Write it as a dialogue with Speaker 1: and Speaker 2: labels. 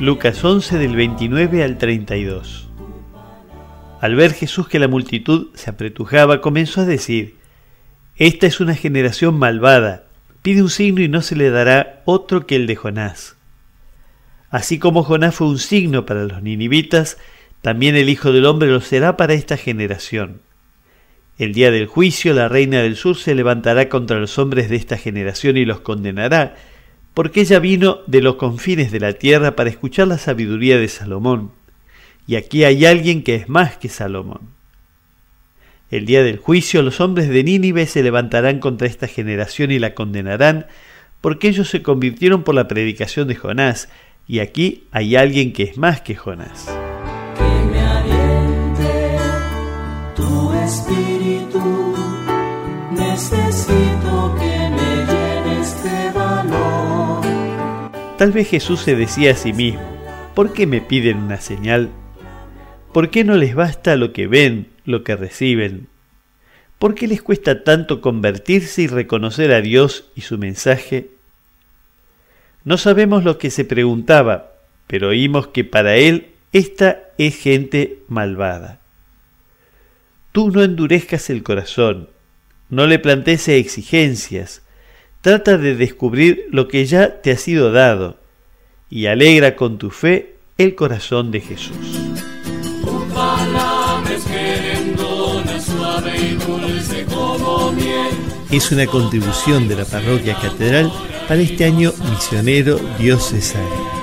Speaker 1: Lucas 11 del 29 al 32. Al ver Jesús que la multitud se apretujaba, comenzó a decir, Esta es una generación malvada, pide un signo y no se le dará otro que el de Jonás. Así como Jonás fue un signo para los ninivitas, también el Hijo del Hombre lo será para esta generación. El día del juicio la reina del sur se levantará contra los hombres de esta generación y los condenará, porque ella vino de los confines de la tierra para escuchar la sabiduría de Salomón, y aquí hay alguien que es más que Salomón. El día del juicio los hombres de Nínive se levantarán contra esta generación y la condenarán, porque ellos se convirtieron por la predicación de Jonás, y aquí hay alguien que es más que Jonás. Tal vez Jesús se decía a sí mismo, ¿por qué me piden una señal? ¿Por qué no les basta lo que ven, lo que reciben? ¿Por qué les cuesta tanto convertirse y reconocer a Dios y su mensaje? No sabemos lo que se preguntaba, pero oímos que para él esta es gente malvada. Tú no endurezcas el corazón, no le plantees exigencias, trata de descubrir lo que ya te ha sido dado y alegra con tu fe el corazón de Jesús.
Speaker 2: Es una contribución de la parroquia catedral para este año misionero diocesano.